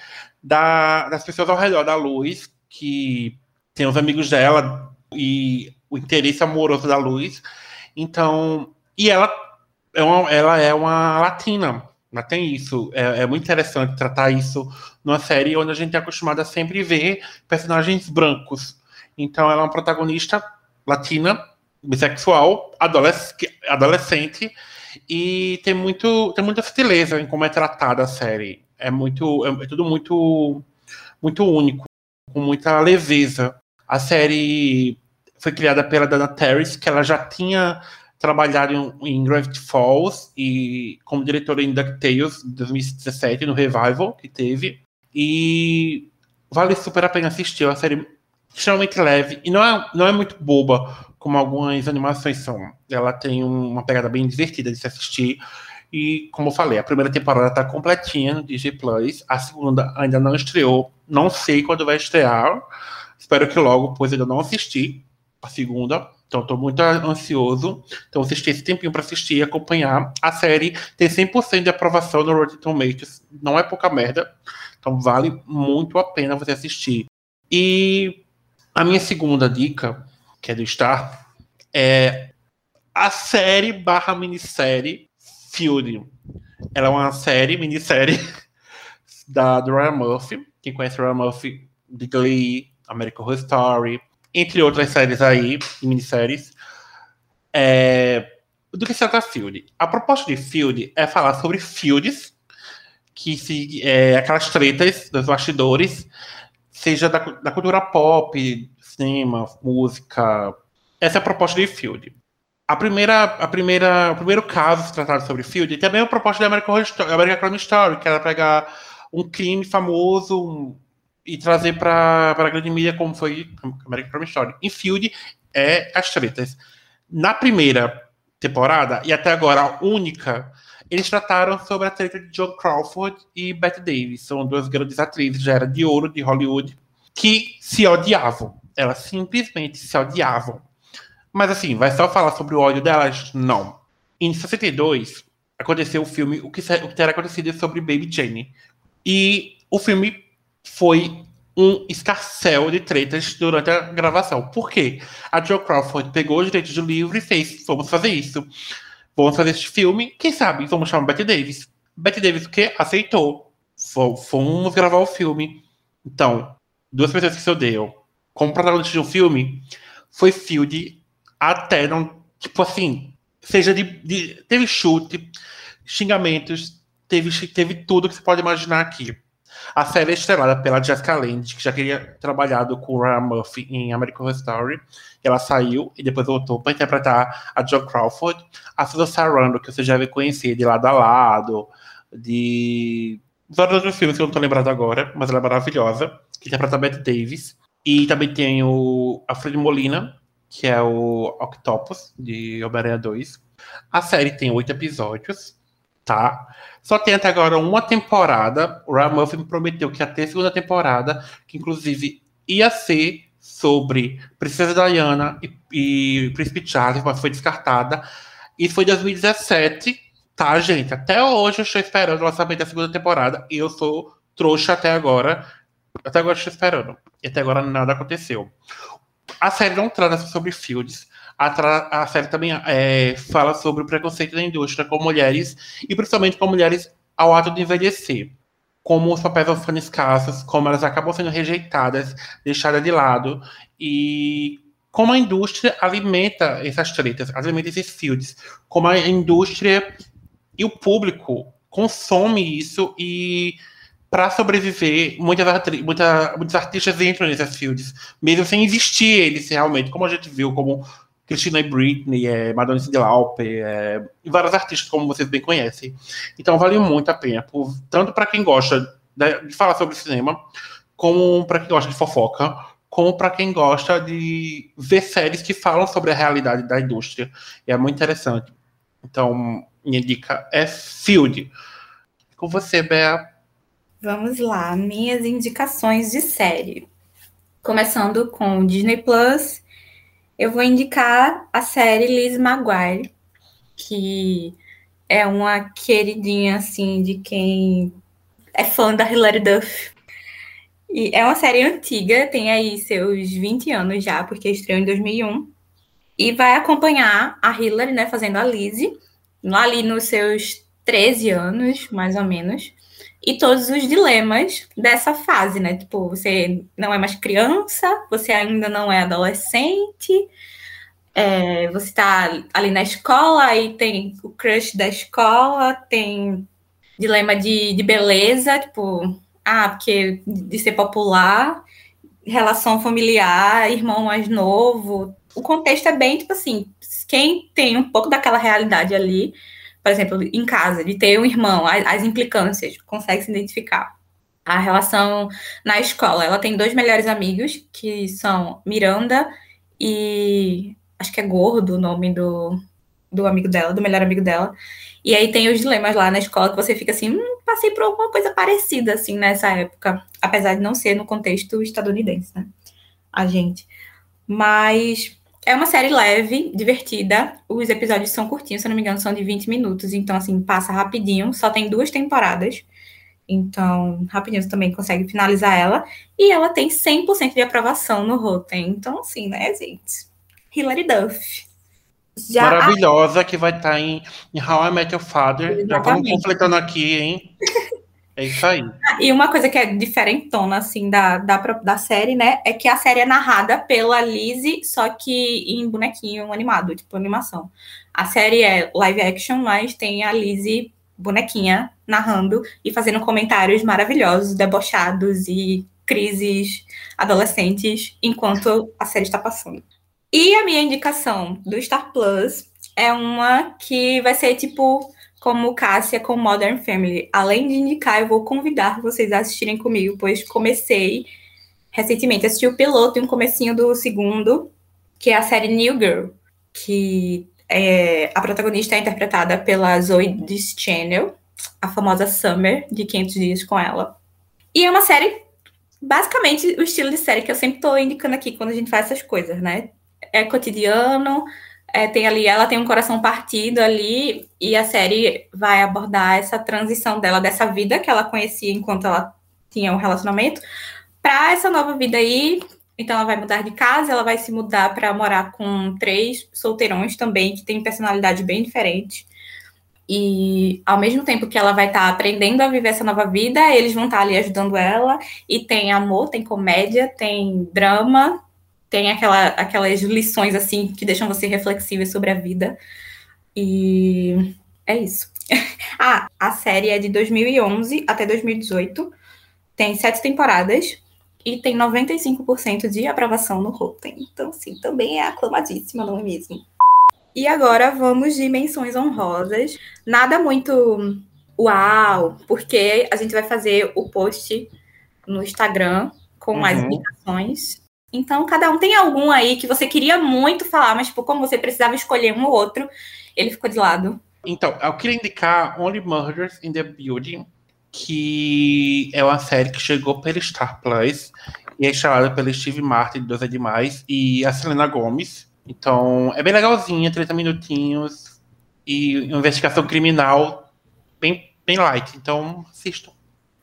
da, das pessoas ao redor da Luz, que tem os amigos dela e o interesse amoroso da Luz. Então, e ela é uma, ela é uma latina, mas tem isso. É, é, muito interessante tratar isso numa série onde a gente é acostumado a sempre ver personagens brancos. Então, ela é uma protagonista latina, bissexual, adolescente, e tem, muito, tem muita sutileza em como é tratada a série. É muito. É, é tudo muito, muito único, com muita leveza. A série foi criada pela Dana Terrace, que ela já tinha trabalhado em, em Gravity Falls e como diretora em DuckTales 2017, no Revival que teve. E vale super a pena assistir. É uma série extremamente leve e não é, não é muito boba, como algumas animações são. Ela tem uma pegada bem divertida de se assistir. E, como eu falei, a primeira temporada está completinha no DJ Plus. A segunda ainda não estreou. Não sei quando vai estrear. Espero que logo, pois ainda não assisti a segunda. Então, estou muito ansioso. Então, vocês têm esse tempinho para assistir e acompanhar. A série tem 100% de aprovação no Rotten Tomatoes. Não é pouca merda. Então, vale muito a pena você assistir. E a minha segunda dica, que é do Star, é a série barra minissérie Fury. Ela é uma série, minissérie da, Ryan Murphy. Quem conhece Ryan Murphy de Glee, American Horror Story, entre outras séries aí, minisséries. É, do que se trata Field? A proposta de Field é falar sobre fields, que se, é, aquelas tretas dos bastidores, seja da, da cultura pop, cinema, música. Essa é a proposta de Field. A primeira, a primeira, o primeiro caso tratado sobre Field também é a proposta da American Horror Story, American Crime Story, que era pegar um crime famoso, e trazer para a grande mídia como foi American Crime Story. Em Field é as tretas. Na primeira temporada, e até agora a única, eles trataram sobre a treta de John Crawford e Bette Davis. São duas grandes atrizes, já era de ouro de Hollywood, que se odiavam. Elas simplesmente se odiavam. Mas assim, vai só falar sobre o ódio delas? Não. Em 62, aconteceu o filme O que, o que terá acontecido sobre Baby Jane. E o filme foi um escarcel de tretas durante a gravação. Por quê? A Joe Crawford pegou os direitos do livro e fez: vamos fazer isso. Vamos fazer este filme. Quem sabe vamos chamar Betty Davis. Betty Davis o quê? Aceitou. Fomos gravar o filme. Então, duas pessoas que se odeiam. Como protagonista de um filme, foi Field até não. Tipo assim, seja de. de teve chute, xingamentos, teve, teve tudo que você pode imaginar aqui. A série é estrelada pela Jessica Lange, que já queria trabalhado com Ryan Murphy em American Horror Story. Ela saiu e depois voltou para interpretar a Jo Crawford. A Susan Sarandon, que você já deve conhecer de Lado a Lado, de vários outros filmes que eu não estou lembrado agora, mas ela é maravilhosa, que interpreta a Bette Davis. E também tem o Alfred Molina, que é o Octopus, de Homem-Aranha 2. A série tem oito episódios, tá? Só tem até agora uma temporada. O Ryan Murphy me prometeu que ia ter segunda temporada, que inclusive ia ser sobre Princesa Diana e, e Príncipe Charles, mas foi descartada. Isso foi em 2017, tá, gente? Até hoje eu estou esperando o lançamento da segunda temporada e eu sou trouxa até agora. Até agora estou esperando. E até agora nada aconteceu. A série não trata sobre Fields, a, a série também é, fala sobre o preconceito da indústria com mulheres, e principalmente com mulheres ao ato de envelhecer. Como os papéis ficando escassos, como elas acabam sendo rejeitadas, deixadas de lado, e como a indústria alimenta essas tretas, alimenta esses fields, como a indústria e o público consome isso e para sobreviver, muitas, muita, muitos artistas entram nesses fields, mesmo sem existir eles realmente, como a gente viu, como Christina Britney, é, Madonna de Lauper, é, e vários artistas, como vocês bem conhecem. Então, vale muito a pena, por, tanto para quem gosta de, de, falar sobre cinema, como para quem gosta de fofoca, como para quem gosta de ver séries que falam sobre a realidade da indústria. E é muito interessante. Então, minha dica é Field. Com você, Bea. Vamos lá, minhas indicações de série. Começando com Disney Plus eu vou indicar a série Liz Maguire, que é uma queridinha, assim, de quem é fã da Hilary Duff. E é uma série antiga, tem aí seus 20 anos já, porque estreou em 2001. E vai acompanhar a Hilary, né, fazendo a Lizzie, ali nos seus 13 anos, mais ou menos. E todos os dilemas dessa fase, né? Tipo, você não é mais criança, você ainda não é adolescente, é, você está ali na escola, aí tem o crush da escola, tem dilema de, de beleza, tipo, ah, porque de ser popular, relação familiar, irmão mais novo. O contexto é bem, tipo assim, quem tem um pouco daquela realidade ali, por exemplo, em casa, de ter um irmão, as, as implicâncias, consegue se identificar. A relação na escola, ela tem dois melhores amigos, que são Miranda e acho que é Gordo o nome do, do amigo dela, do melhor amigo dela. E aí tem os dilemas lá na escola que você fica assim, hum, passei por alguma coisa parecida, assim, nessa época. Apesar de não ser no contexto estadunidense, né? A gente. Mas é uma série leve, divertida. Os episódios são curtinhos, se não me engano, são de 20 minutos. Então, assim, passa rapidinho. Só tem duas temporadas. Então, rapidinho você também consegue finalizar ela. E ela tem 100% de aprovação no Rotten. Então, assim, né, gente? Hilary Duff. Já Maravilhosa, a... que vai estar tá em, em How I Met Your Father. Exatamente. Já estamos completando aqui, hein? É isso aí. E uma coisa que é diferentona, assim, da, da, da série, né? É que a série é narrada pela Lizzie, só que em bonequinho animado, tipo animação. A série é live action, mas tem a Lizzie bonequinha narrando e fazendo comentários maravilhosos, debochados e crises adolescentes enquanto a série está passando. E a minha indicação do Star Plus é uma que vai ser tipo como Cássia com Modern Family. Além de indicar, eu vou convidar vocês a assistirem comigo, pois comecei recentemente a assistir o piloto e um comecinho do segundo, que é a série New Girl, que é, a protagonista é interpretada pela Zoe Deschanel, a famosa Summer, de 500 Dias com Ela. E é uma série, basicamente, o estilo de série que eu sempre estou indicando aqui quando a gente faz essas coisas, né? é cotidiano, é, tem ali, ela tem um coração partido ali, e a série vai abordar essa transição dela, dessa vida que ela conhecia enquanto ela tinha um relacionamento, para essa nova vida aí. Então, ela vai mudar de casa, ela vai se mudar para morar com três solteirões também, que têm personalidade bem diferente. E ao mesmo tempo que ela vai estar tá aprendendo a viver essa nova vida, eles vão estar tá ali ajudando ela. E tem amor, tem comédia, tem drama, tem aquela, aquelas lições assim que deixam você reflexível sobre a vida. E é isso. ah, a série é de 2011 até 2018. Tem sete temporadas e tem 95% de aprovação no Rotten. Então, sim, também é aclamadíssima, não é mesmo? E agora vamos de menções honrosas. Nada muito uau, porque a gente vai fazer o post no Instagram com uhum. mais indicações então, cada um tem algum aí que você queria muito falar, mas tipo, como você precisava escolher um ou outro, ele ficou de lado. Então, eu queria indicar Only Murders in the Building, que é uma série que chegou pelo Star Plus e é estrelada pelo Steve Martin, de Deus é Demais, e a Selena Gomez. Então, é bem legalzinha, 30 minutinhos, e investigação criminal bem, bem light. Então, assistam.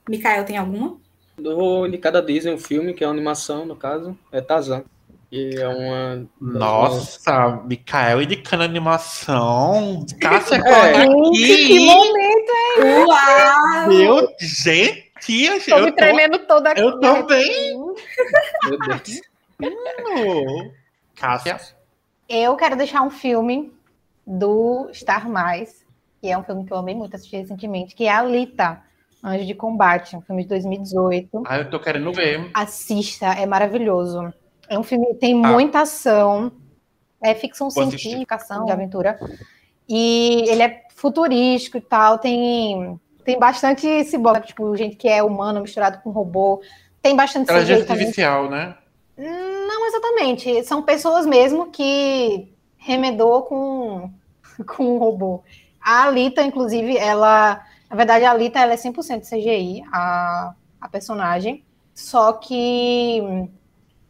Mikael, tem alguma? Eu vou indicar da Disney um filme, que é uma animação, no caso, é Tarzan. Que é uma. Nossa, Mikael indicando animação. Cássia é. aqui. Que momento é Uau! Meu, gente, Tô me tremendo toda aqui. Eu também. Meu Deus. Uh, Cássia. Eu quero deixar um filme do Star Mais, que é um filme que eu amei muito assistir recentemente, que é a Alita Anjo de Combate, um filme de 2018. Ah, eu tô querendo ver. Assista, é maravilhoso. É um filme que tem ah. muita ação, é ficção Vou científica, ação de aventura. E ele é futurístico e tal, tem, tem bastante ciborgue, tipo, gente que é humano misturado com robô. Tem bastante Inteligência artificial, né? Não exatamente. São pessoas mesmo que remedou com, com um robô. A Alita, inclusive, ela na verdade, a Alita ela é 100% CGI, a, a personagem. Só que,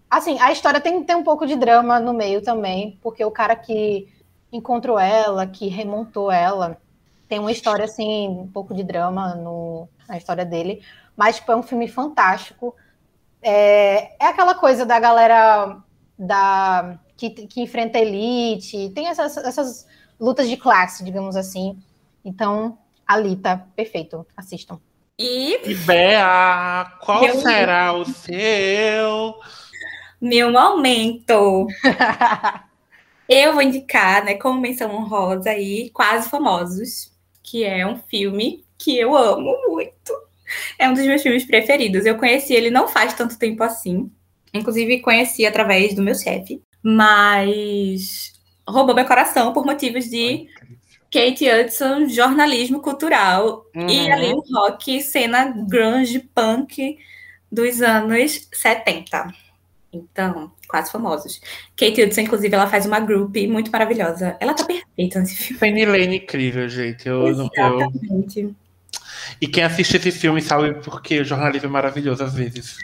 assim, a história tem, tem um pouco de drama no meio também, porque o cara que encontrou ela, que remontou ela, tem uma história assim, um pouco de drama no, na história dele, mas tipo, é um filme fantástico. É, é aquela coisa da galera da que, que enfrenta elite, tem essas, essas lutas de classe, digamos assim. Então, Alita, perfeito, assistam. E. E Bea, qual Meu será o seu? Meu momento. Eu vou indicar, né, como menção honrosa aí, Quase Famosos, que é um filme que eu amo muito. É um dos meus filmes preferidos. Eu conheci ele não faz tanto tempo assim. Inclusive, conheci através do meu chefe. Mas roubou meu coração por motivos de Kate Hudson, jornalismo cultural. E Uhum. ali o rock, cena grunge, punk dos anos 70. Então, quase famosos. Kate Hudson, inclusive, ela faz uma group muito maravilhosa. Ela tá perfeita nesse filme. Penny Lane incrível, gente. Eu, eu- Exatamente. E quem assiste esse filme sabe porque o jornalismo é maravilhoso às vezes.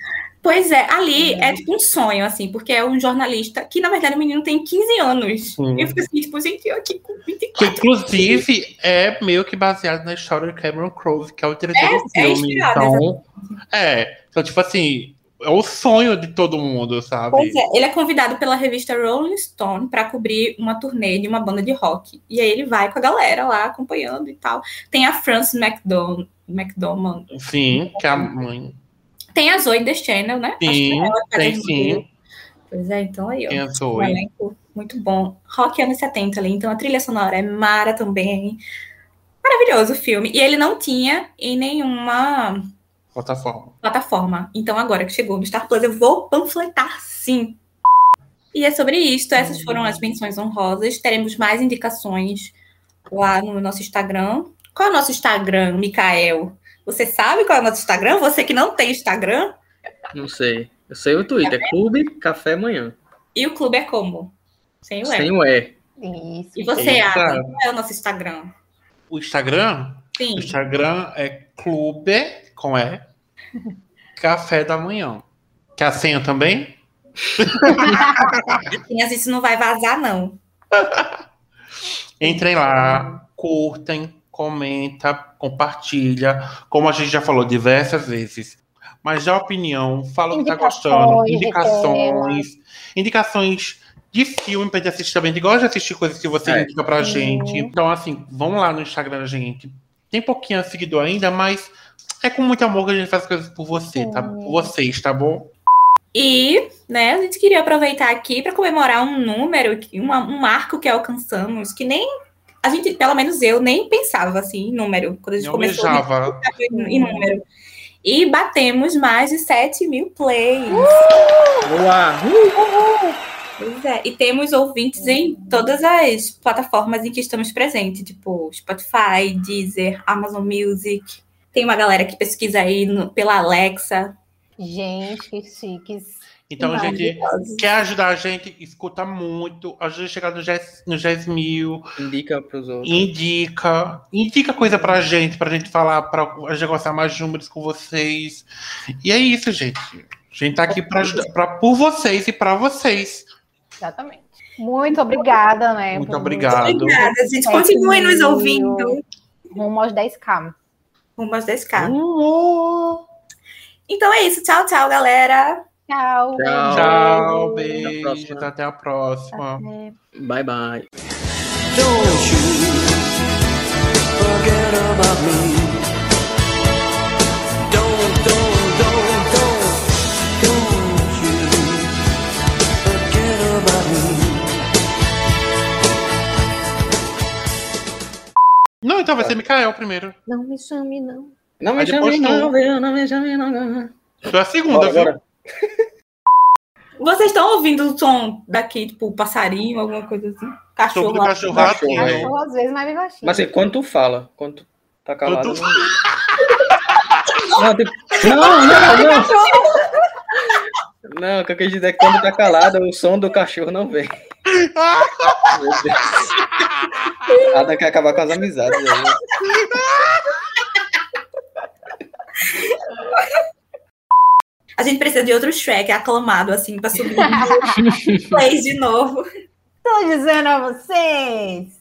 Pois é, ali é tipo um sonho, assim, porque é um jornalista que, na verdade, o menino tem 15 anos. E eu fico assim, tipo, gente, eu aqui com Que 24. inclusive é meio que baseado na história de Cameron Crowe, que é o diretor É, do é filme. inspirado, então, é. Então, tipo assim, é o sonho de todo mundo, sabe? Pois é, ele é convidado pela revista Rolling Stone para cobrir uma turnê de uma banda de rock. E aí ele vai com a galera lá acompanhando e tal. Tem a Frances McDormand. McDormand. Sim, que é a mãe. Tem a Zoe Deschanel, né? Acho que Sim, é tem sim. Pois é, então aí, ó. Tem a Um Zoe. elenco muito bom. Rock anos 70 ali, então a trilha sonora é mara também. Maravilhoso o filme. E ele não tinha em nenhuma Plataforma. plataforma. Então agora que chegou no Star Plus, eu vou panfletar sim. E é sobre isto. Essas foram as menções honrosas. Teremos mais indicações lá no nosso Instagram. Qual é o nosso Instagram, Mikael? Você sabe qual é o nosso Instagram? Você que não tem Instagram? Não sei. Eu sei o Twitter, Clube Café Manhã. E o clube é como? Sem o E. Sem o E. Isso. E você, Eita. Adam? Qual é o nosso Instagram? O Instagram? Sim. O Instagram é clube, com E, café da manhã. Quer a senha também? Sim, às vezes não vai vazar, não. Entrem lá, curtem, comenta, compartilha, como a gente já falou diversas vezes. Mas dá opinião, fala o que tá gostando, Indicações indicações, de filme pra gente assistir também. A gente gosta de assistir coisas que você É. indica pra Sim. gente. Então, assim, vão lá no Instagram da gente. Tem pouquinho seguidor ainda, mas é com muito amor que a gente faz coisas por você, tá? Sim. Por vocês, tá bom? E, né, a gente queria aproveitar aqui para comemorar um número, uma- um marco que alcançamos, que nem a gente, pelo menos eu, nem pensava assim em número, quando a gente Eu começou a almejava. em em número. E batemos mais de 7 mil plays. Boa! Pois é, e temos ouvintes em todas as plataformas em que estamos presentes, tipo Spotify, Deezer, Amazon Music. Tem uma galera que pesquisa aí no- pela Alexa. Gente, que chiques. Então, gente, Maravilhosos. quer ajudar a gente? Escuta muito. Ajuda a chegar nos 10, nos 10 mil. Indica pros outros. Indica. Indica coisa pra gente, pra gente falar, pra a gente gostar mais de números com vocês. E é isso, gente. A gente tá aqui pra ajudar, pra, por vocês e pra vocês. Exatamente. Muito obrigada, né? Muito obrigado. Obrigada, gente. Sete Continuem nos ouvindo. Rumo aos 10k. Rumo aos 10k. Uh, Então é isso. Tchau, tchau, galera. Tchau. Tchau. tchau, Até a beijos. próxima. Até a próxima. Até. Bye, bye. Não, então vai ser Mikael primeiro. Não me chame, não. Não me Aí chame, tu. não, viu? Não me chame, não. Tu é a segunda, Bora, viu? bora. Vocês estão ouvindo o som daqui, tipo, passarinho, alguma coisa assim? Cachorro lá. cachorro Cachorro, né? Cachorro às vezes mais baixinho. Mas assim, quando tu fala, quando tu tá calado. Tu- Não, não, tipo, não, não, não. Não, o que eu quis dizer é que quando tá calado, o som do cachorro não vem. Meu Deus. Ada quer acabar com as amizades. aí. A gente precisa de outro Shrek aclamado, assim, pra subir plays de novo. Tô dizendo a vocês.